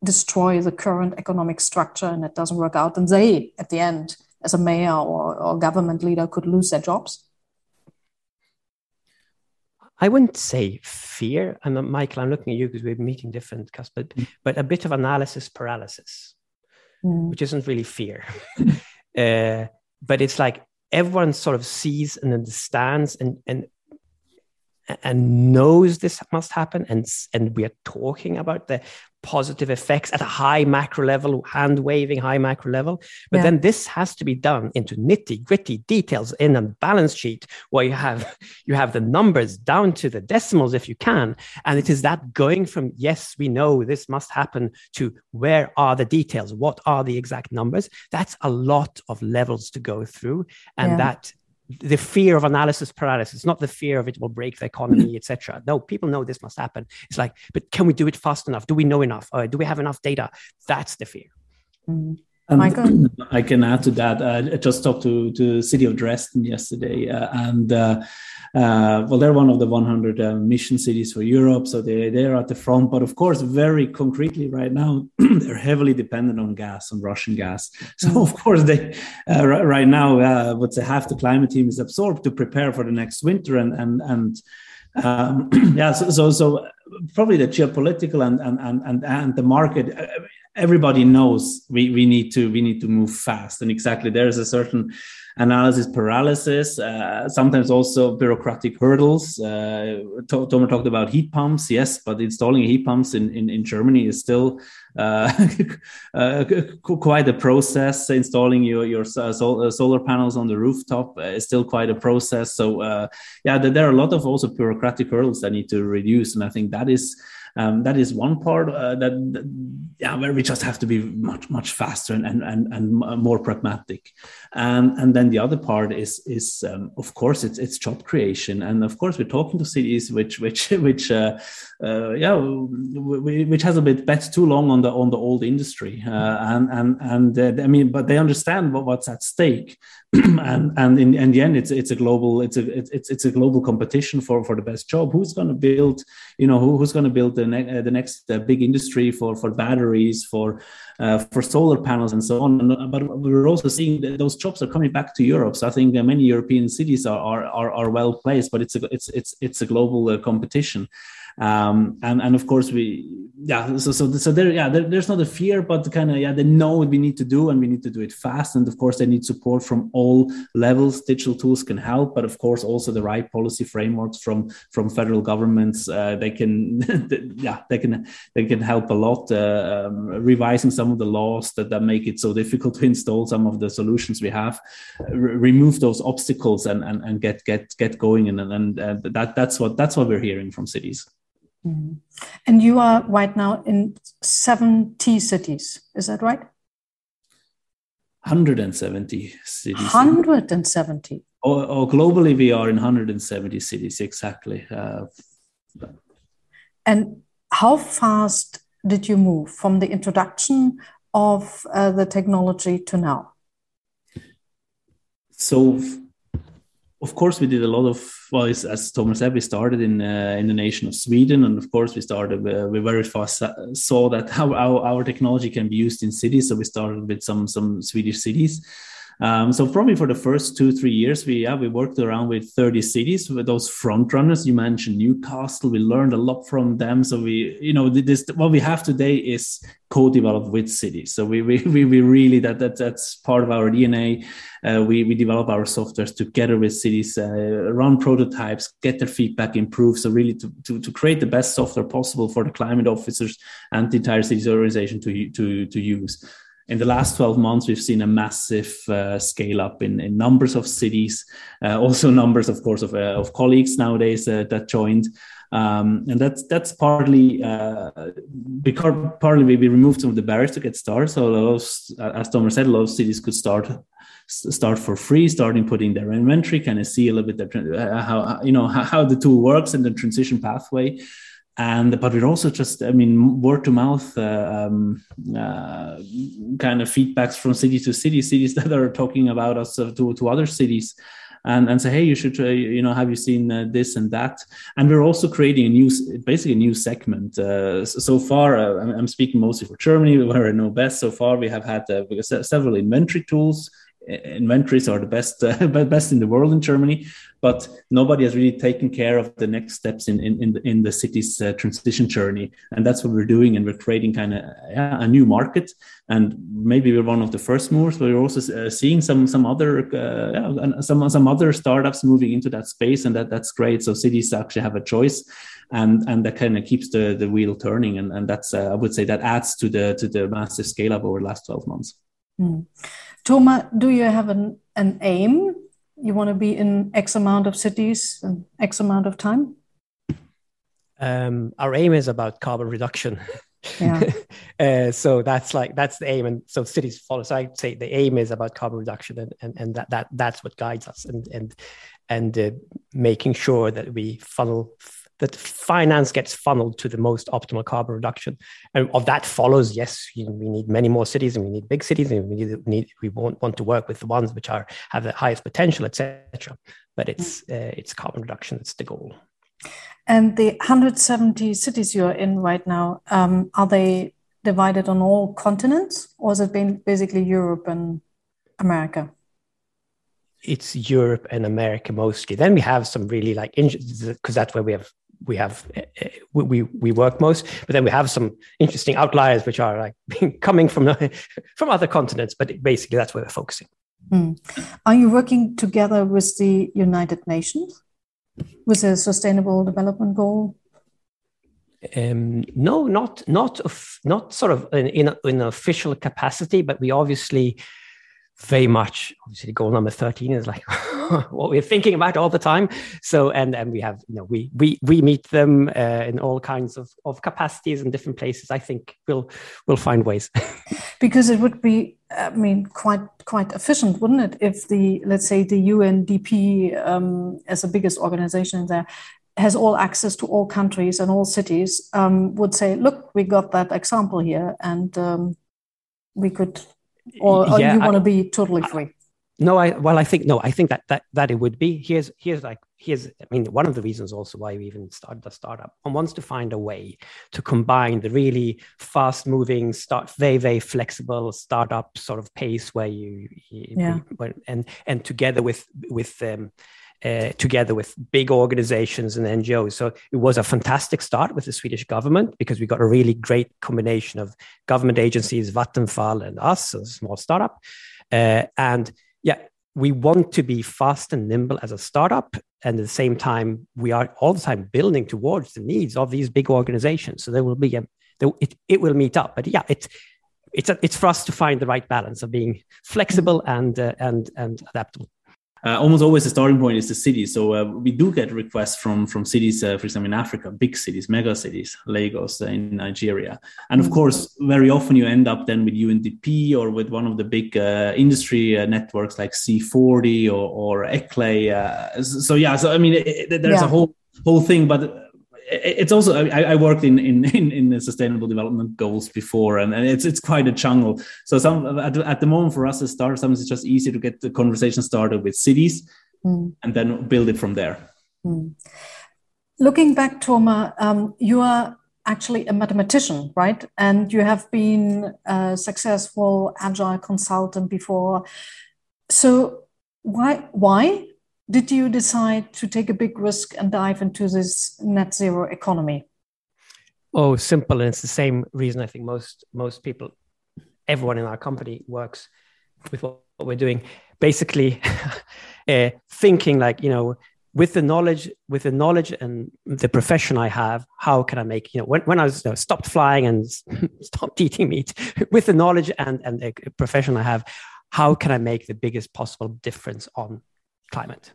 destroy the current economic structure and it doesn't work out, and they, at the end, as a mayor or, or government leader, could lose their jobs? I wouldn't say fear. I'm Michael. I'm looking at you because we're meeting different customers, but, mm. but a bit of analysis paralysis, mm. which isn't really fear. uh, but it's like everyone sort of sees and understands and and and knows this must happen and and we are talking about the positive effects at a high macro level, hand waving high macro level. But yeah. then this has to be done into nitty gritty details in a balance sheet where you have you have the numbers down to the decimals if you can. And it is that going from yes, we know this must happen to where are the details? What are the exact numbers? That's a lot of levels to go through. And yeah. that the fear of analysis paralysis, not the fear of it will break the economy, etc. No, people know this must happen. It's like, but can we do it fast enough? Do we know enough? Uh, do we have enough data? That's the fear. Mm. Michael? I can add to that. Uh, I just talked to to the city of Dresden yesterday, uh, and uh, uh, well, they're one of the 100 uh, mission cities for Europe, so they they're at the front. But of course, very concretely, right now, they're heavily dependent on gas, on Russian gas. So mm. of course, they uh, right now, uh, what they have the climate team is absorbed to prepare for the next winter, and and and um, yeah, so, so so probably the geopolitical and and and and the market everybody knows we, we need to we need to move fast and exactly there's a certain analysis paralysis uh, sometimes also bureaucratic hurdles. Uh, Tomer talked about heat pumps yes but installing heat pumps in, in, in Germany is still uh, uh quite a process. Installing your your uh, solar panels on the rooftop is still quite a process. So uh, yeah there are a lot of also bureaucratic hurdles that need to reduce and I think that is um, that is one part uh, that, that, yeah where we just have to be much much faster and and and, and more pragmatic. And and then the other part is is um, of course it's it's job creation. And of course we're talking to cities which which which uh, uh, yeah which has a bit bet too long on the on the old industry uh, and and and uh, I mean but they understand what, what's at stake. And and in, in the end it's it's a global it's a it's it's a global competition for for the best job. Who's going to build you know who, who's going to build the, ne- uh, the next big industry for for batteries for for solar panels and so on? But we're also seeing that those jobs are coming back to Europe. So I think many European cities are are are, are well placed but it's a it's it's it's a global competition. Um, and and of course we yeah so so so there yeah there, there's not a fear but kind of yeah they know what we need to do and we need to do it fast. And of course they need support from all levels. Digital tools can help but of course also the right policy frameworks from from federal governments uh, they can yeah they can they can help a lot uh, um, revising some of the laws that, that make it so difficult to install some of the solutions we have remove those obstacles and, and and get get get going. And and, and that that's what that's what we're hearing from cities Mm. And you are right now in 70 cities, is that right? 170 cities. 170. Or, or globally, we are in 170 cities, exactly. Uh, and how fast did you move from the introduction of uh, the technology to now? So of course, we did a lot of well, as, as Thomas said, we started in uh, in the nation of Sweden, and of course, we started. Uh, we very fast saw that how our, our technology can be used in cities. So we started with some some Swedish cities, um, so probably for the first two three years, we yeah we worked around with 30 cities with those front runners. You mentioned Newcastle. We learned a lot from them. So we you know this what we have today is co-developed with cities. So we we, we, really that, that that's part of our DNA. Uh, we we develop our softwares together with cities, uh, run prototypes, get their feedback, improve. So really to, to to create the best software possible for the climate officers and the entire cities organization to to to use in the last 12 months, we've seen a massive uh, scale up in, in numbers of cities, uh, also numbers, of course, of, uh, of colleagues nowadays uh, that joined. Um, and that's that's partly uh, because partly we removed some of the barriers to get started. So of, as Tomer said, a lot of cities could start start for free, starting putting their inventory, kind of see a little bit the, uh, how you know how, how the tool works and the transition pathway and but we're also just i mean word to mouth uh, um, uh, kind of feedbacks from city to city cities that are talking about us uh, to, to other cities. And, and say hey you should you know have you seen uh, this and that? And we're also creating a new basically a new segment. Uh, so far uh, i'm speaking mostly for germany where i know best. So far we have had several inventory tools inventories are the best uh, best in the world in Germany, but nobody has really taken care of the next steps in in in the, in the city's uh, transition journey, and that's what we're doing, and we're creating kind of yeah, a new market, and maybe we're one of the first movers, but we're also uh, seeing some some other uh, yeah, some some other startups moving into that space, and that that's great. So cities actually have a choice. And, and that kind of keeps the, the wheel turning and, and that's uh, I would say that adds to the to the massive scale up over the last 12 months. Mm. Tomer, do you have an, an aim? You want to be in X amount of cities and X amount of time? Um, our aim is about carbon reduction. Yeah. uh, so that's like that's the aim, and so cities follow. So I say the aim is about carbon reduction, and and, and that that that's what guides us, and and and uh, making sure that we funnel that finance gets funneled to the most optimal carbon reduction. And of that follows, yes, we need many more cities and we need big cities and we need, we, need, we want, want to work with the ones which are have the highest potential, etc. But it's uh, it's carbon reduction that's the goal. And the 170 cities you're in right now, um, are they divided on all continents, or has it been basically Europe and America? It's Europe and America mostly. Then we have some really like because that's where we have we have we we work most but then we have some interesting outliers which are like coming from from other continents but basically that's where we're focusing. Mm. are you working together with the united nations? With a sustainable development goal? Um, no not not of, not sort of in, in, in an official capacity but we obviously very much obviously goal number 13 is like what we're thinking about all the time. So and and we have you know we we we meet them uh, in all kinds of of capacities in different places i think we'll we'll find ways. Because it would be i mean quite quite efficient wouldn't it if the let's say the undp um, as the biggest organization there has all access to all countries and all cities um, would say look we got that example here and um, we could or, or yeah, you want to be totally free? no, I well, I think no, I think that that that it would be. Here's here's like here's I mean one of the reasons also why we even started the startup. One wants to find a way to combine the really fast moving, start very very flexible startup sort of pace where you, you yeah. and and together with with um, uh, together with big organizations and NGOs. So it was a fantastic start with the Swedish government because we got a really great combination of government agencies, Vattenfall, and us, a small startup. Uh, and yeah, we want to be fast and nimble as a startup. And at the same time, we are all the time building towards the needs of these big organizations. So there will be a, there, it, it will meet up. But yeah, it's it's a, it's for us to find the right balance of being flexible and uh, and and adaptable uh, almost always the starting point is the city. So uh, we do get requests from from cities, uh, for example, in Africa, big cities, mega cities, Lagos uh, in Nigeria, and of mm. course, very often you end up then with UNDP or with one of the big uh, industry uh, networks like C40 or, or ICLEI. so yeah, so I mean, it, it, there's yeah. a whole whole thing, but it's also I, I worked in, in in in the sustainable development goals before, and, and it's it's quite a jungle. So some at, at the moment for us as startups, sometimes it's just easy to get the conversation started with cities, mm. and then build it from there. Mm. Looking back, Tomer, um, you are actually a mathematician, right? And you have been a successful agile consultant before. So why why did you decide to take a big risk and dive into this net zero economy? Oh, simple. And it's the same reason I think most most people, everyone in our company works with what, we're doing. Basically, uh, thinking like you know, with the knowledge, with the knowledge and the profession I have, how can I make you know when, when I was you know, stopped flying and stopped eating meat, with the knowledge and and the profession I have, how can I make the biggest possible difference on climate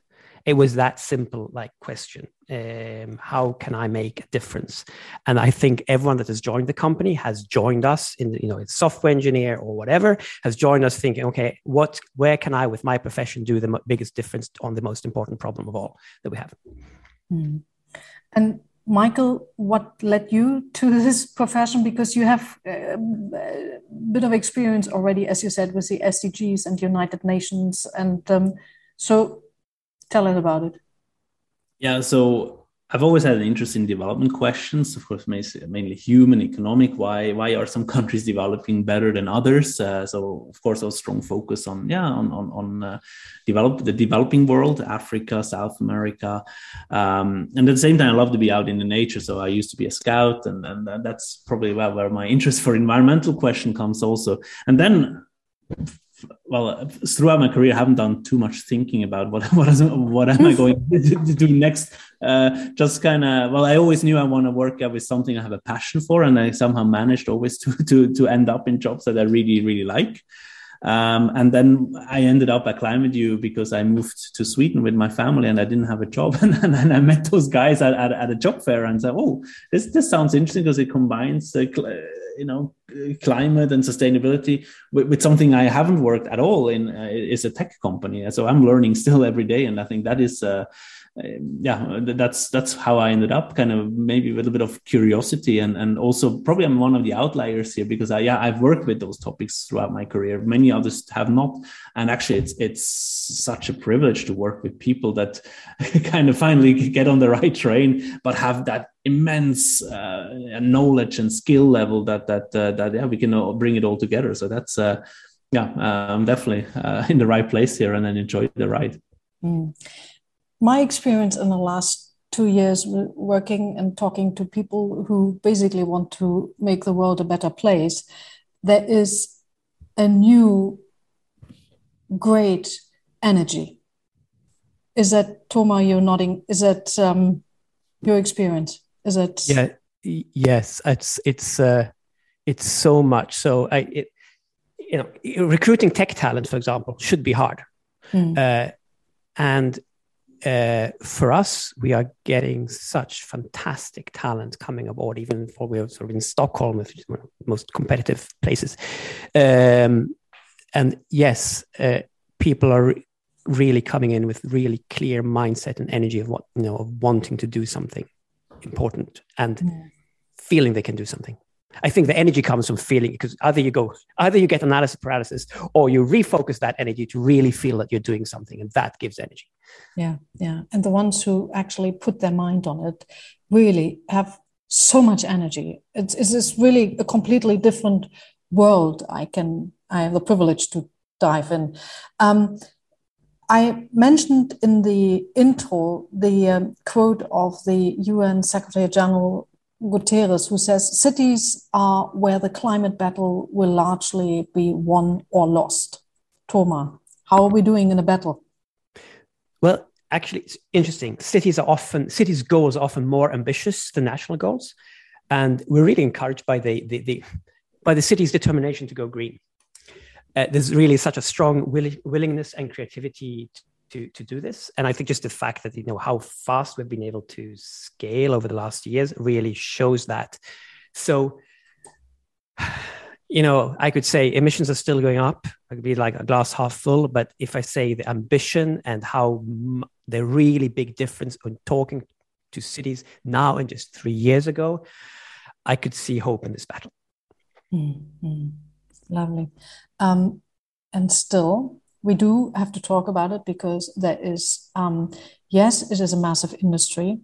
it was that simple like question um, how can i make a difference and i think everyone that has joined the company has joined us in you know software engineer or whatever has joined us thinking okay what where can i with my profession do the biggest difference on the most important problem of all that we have mm. and Michael, what led you to this profession? Because you have a bit of experience already, as you said, with the SDGs and United Nations. And um, so, Tell us about it. Yeah, so I've always had an interest in development questions, of course, mainly human, economic. Why why are some countries developing better than others? Uh, so, of course, a strong focus on yeah on on, on uh, develop the developing world, Africa, South America, um, and at the same time, I love to be out in the nature. So I used to be a scout, and and that's probably where, where my interest for environmental question comes also. And then well throughout my career i haven't done too much thinking about what what, is, what am i going to do next. Uh, just kind of well i always knew i want to work with something i have a passion for and i somehow managed always to to to end up in jobs that i really really like Um, and then I ended up at ClimateView because I moved to Sweden with my family and I didn't have a job. And then I met those guys at, at, at, a job fair and said, "Oh, this this sounds interesting because it combines the." you know climate and sustainability with, with, something I haven't worked at all in uh, is a tech company. So I'm learning still every day, and I think that is uh, yeah, that's that's how I ended up, kind of maybe a little bit of curiosity, and and also probably I'm one of the outliers here because I yeah I've worked with those topics throughout my career. Many others have not, and actually it's it's such a privilege to work with people that kind of finally get on the right train, but have that immense uh, knowledge and skill level that that uh, that yeah we can bring it all together. So that's uh, yeah I'm definitely uh, in the right place here, and then enjoy the ride. Mm my experience in the last two years working and talking to people who basically want to make the world a better place, there is a new great energy. Is that Tomer? You're nodding. Is that um, your experience? Is it? Yeah. Yes. It's it's uh, it's so much. So I it, you know recruiting tech talent, for example, should be hard. Mm. Uh, and uh, for us, we are getting such fantastic talent coming aboard, even for we're sort of in Stockholm, which is one of the most competitive places. Um, and yes, uh, people are re- really coming in with really clear mindset and energy of what you know of wanting to do something important and feeling they can do something. I think the energy comes from feeling because either you go, either you get analysis paralysis or you refocus that energy to really feel that you're doing something, and that gives energy. Yeah, yeah. And the ones who actually put their mind on it really have so much energy. It's, it's really a completely different world. I can, I have the privilege to dive in. Um, I mentioned in the intro the um, quote of the UN Secretary General Guterres, who says cities are where the climate battle will largely be won or lost. Tomer, how are we doing in a battle? Well, actually, it's interesting. Cities are often cities' goals are often more ambitious than national goals, and we're really encouraged by the, the, the by the city's determination to go green. Uh, there's really such a strong will, willingness and creativity to, to do this. And I think just the fact that, you know, how fast we've been able to scale over the last years really shows that. So, you know, I could say emissions are still going up. I could be like a glass half full. But if I say the ambition and how m- the really big difference when talking to cities now and just three years ago, I could see hope in this battle. Mm-hmm. Lovely. Um, and still, we do have to talk about it because there is, um, yes, it is a massive industry.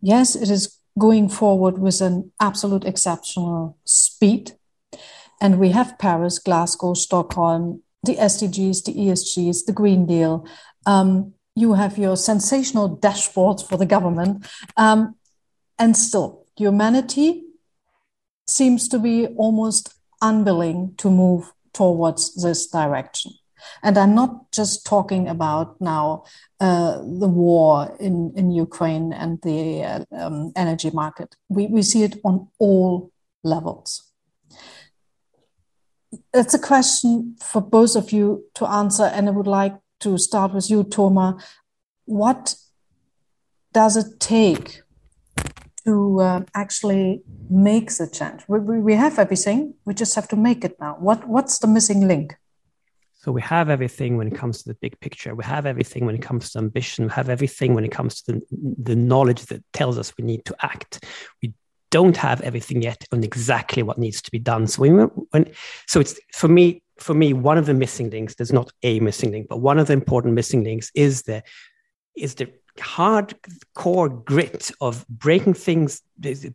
Yes, it is going forward with an absolute exceptional speed. And we have Paris, Glasgow, Stockholm, the SDGs, the ESGs, the Green Deal. Um, you have your sensational dashboards for the government. Um, and still, humanity seems to be almost unwilling to move towards this direction. And I'm not just talking about now uh, the war in, in Ukraine and the uh, um, energy market. We, we see it on all levels. It's a question for both of you to answer, and I would like to start with you, Tomer. What does it take to uh, actually make the change? We, we have everything, we just have to make it now. What, what's the missing link? So we have everything when it comes to the big picture. We have everything when it comes to ambition. We have everything when it comes to the, the knowledge that tells us we need to act. We don't have everything yet on exactly what needs to be done. So when, when so it's for me for me one of the missing links. There's not a missing link, but one of the important missing links is the is the hardcore grit of breaking things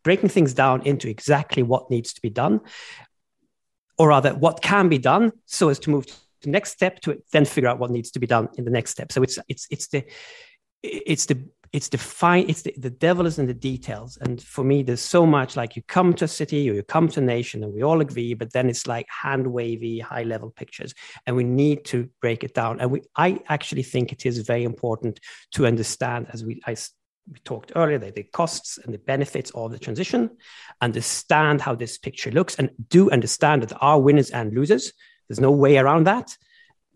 breaking things down into exactly what needs to be done, or rather what can be done, so as to move the next step to then figure out what needs to be done in the next step. So it's it's it's the it's the it's the fine it's the, the devil is in the details. And for me there's so much like you come to a city or you come to a nation and we all agree but then it's like hand wavy high level pictures and we need to break it down. And we i actually think it is very important to understand as we i we talked earlier the, the costs and the benefits of the transition understand how this picture looks and do understand that there are winners and losers There's no way around that.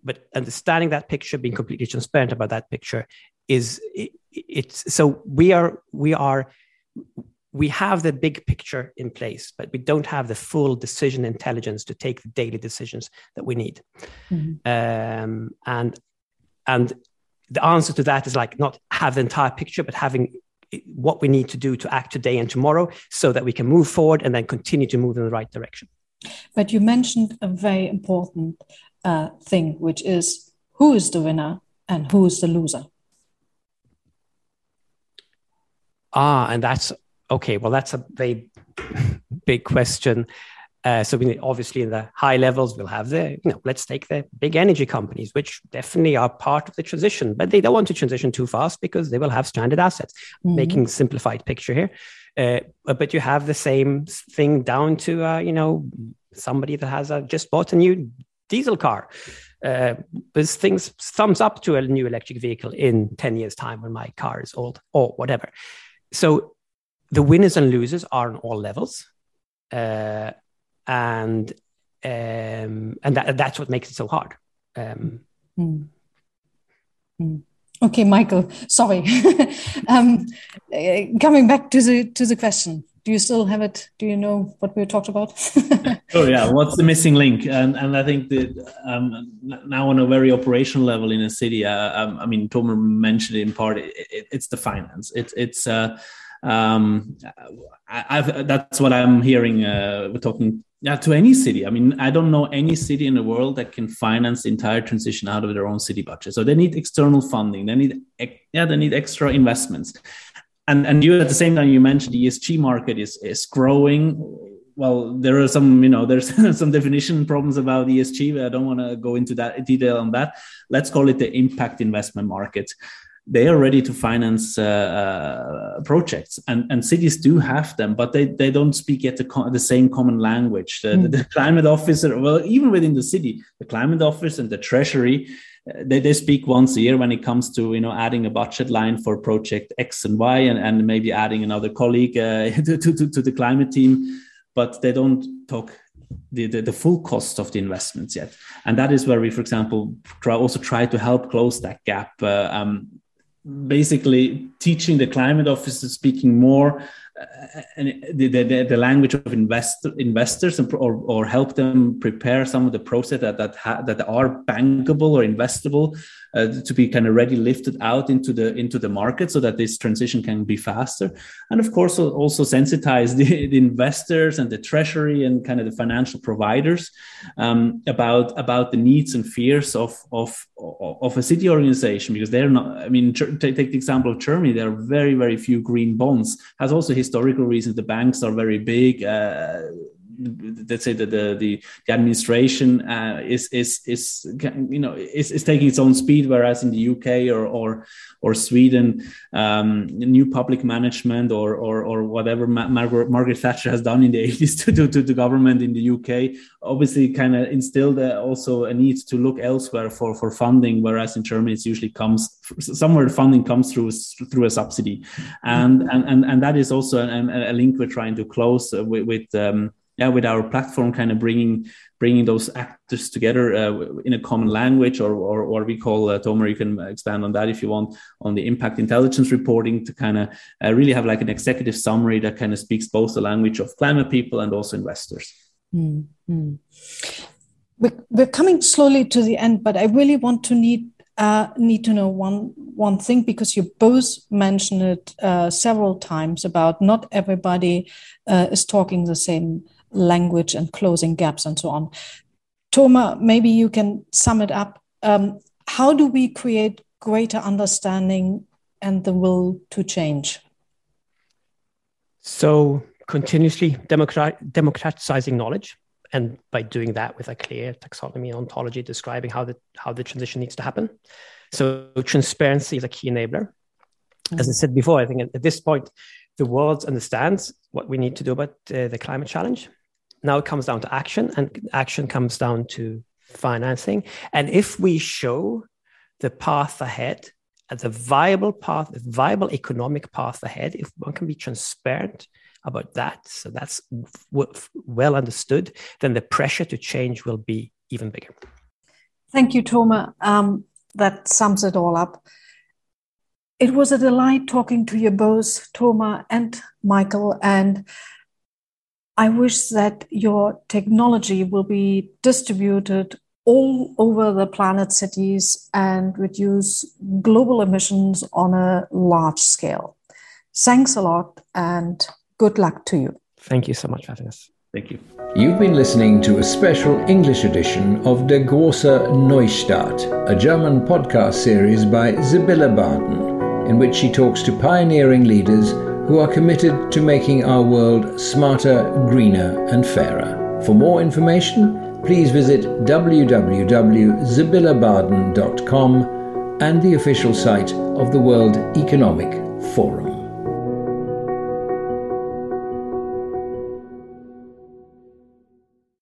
But understanding that picture, being completely transparent about that picture, is it, it's so we are we are we have the big picture in place, but we don't have the full decision intelligence to take the daily decisions that we need. Mm-hmm. Um, and and the answer to that is like not have the entire picture, but having what we need to do to act today and tomorrow so that we can move forward and then continue to move in the right direction. But you mentioned a very important uh, thing, which is who is the winner and who is the loser? Ah, and that's okay. Well, that's a very big question. Uh, so we obviously in the high levels we'll have the you know let's take the big energy companies which definitely are part of the transition but they don't want to transition too fast because they will have stranded assets mm-hmm. making simplified picture here uh, but you have the same thing down to uh, you know somebody that has a, just bought a new diesel car uh, this things thumbs up to a new electric vehicle in 10 years time when my car is old or whatever so the winners and losers are on all levels uh, and um, and that, that's what makes it so hard. Um, mm. Mm. Okay, Michael. Sorry. um, uh, coming back to the to the question, do you still have it? Do you know what we talked about? oh yeah, what's the missing link? And and I think that um, now on a very operational level in a city, uh, um, I mean, Tomer mentioned it in part. It, it, it's the finance. It's it's. Uh, um, I, that's what I'm hearing. Uh, we're talking yeah, to any city. I mean, I don't know any city in the world that can finance the entire transition out of their own city budget. So they need external funding. They need yeah, they need extra investments. And and you at the same time you mentioned the ESG market is is growing. Well, there are some, you know, there's some definition problems about ESG. I don't want to go into that detail on that. Let's call it the impact investment market they are ready to finance uh, uh, projects and, and cities do have them but they, they don't speak yet the, the same common language the, mm. the, climate officer well even within the city the climate office and the treasury uh, they, they speak once a year when it comes to you know adding a budget line for project x and y and, and maybe adding another colleague uh, to, to, to the climate team but they don't talk the, the, the, full cost of the investments yet. And that is where we, for example, try, also try to help close that gap. Uh, um, basically teaching the climate officers speaking more uh, the, the, the, language of investor, investors and, or, or help them prepare some of the process that that, ha, that are bankable or investable uh, to be kind of ready lifted out into the into the market so that this transition can be faster. And of course also sensitize the, the investors and the treasury and kind of the financial providers um, about about the needs and fears of of of a city organization because they're not i mean take, the example of germany. There are very very few green bonds. Has also historical reasons. The banks are very big uh, let's say that the the, the administration uh, is is is you know is, is taking its own speed, whereas in the UK or or or Sweden, um, new public management or or or whatever Margaret, Margaret Thatcher has done in the 80s to, to, to the government in the UK, obviously kind of instilled uh, also a need to look elsewhere for for funding, whereas in Germany it usually comes somewhere the funding comes through through a subsidy, and and and, and that is also a, a link we're trying to close uh, with. with um, yeah, with our platform, kind of bringing bringing those actors together uh, in a common language, or or we call uh, Tomer. You can expand on that if you want on the impact intelligence reporting to kind of uh, really have like an executive summary that kind of speaks both the language of climate people and also investors. Mm-hmm. We're, we're coming slowly to the end, but I really want to need uh, need to know one one thing because you both mentioned it uh, several times about not everybody uh, is talking the same language and closing gaps and so on. Tomer, maybe you can sum it up. Um, how do we create greater understanding and the will to change? So, continuously democrat- democratizing knowledge, and by doing that with a clear taxonomy and ontology describing how the how the transition needs to happen. So, transparency is a key enabler. As I said before, I think at, this point, the world understands what we need to do about uh, the climate challenge now it comes down to action, and action comes down to financing. And if we show the path ahead, as a viable path, a viable economic path ahead, if one can be transparent about that, so that's well understood, then the pressure to change will be even bigger. Thank you, Tomer. Um, that sums it all up. It was a delight talking to you both, Tomer and Michael, and I wish that your technology will be distributed all over the planet cities and reduce global emissions on a large scale. Thanks a lot and good luck to you. Thank you so much for having us. Thank you. You've been listening to a special English edition of Der große Neustart, a German podcast series by Sibylle Baden, in which she talks to pioneering leaders who are committed to making our world smarter, greener, and fairer. For more information, please visit www.sibyllebaden.com and the official site of the World Economic Forum.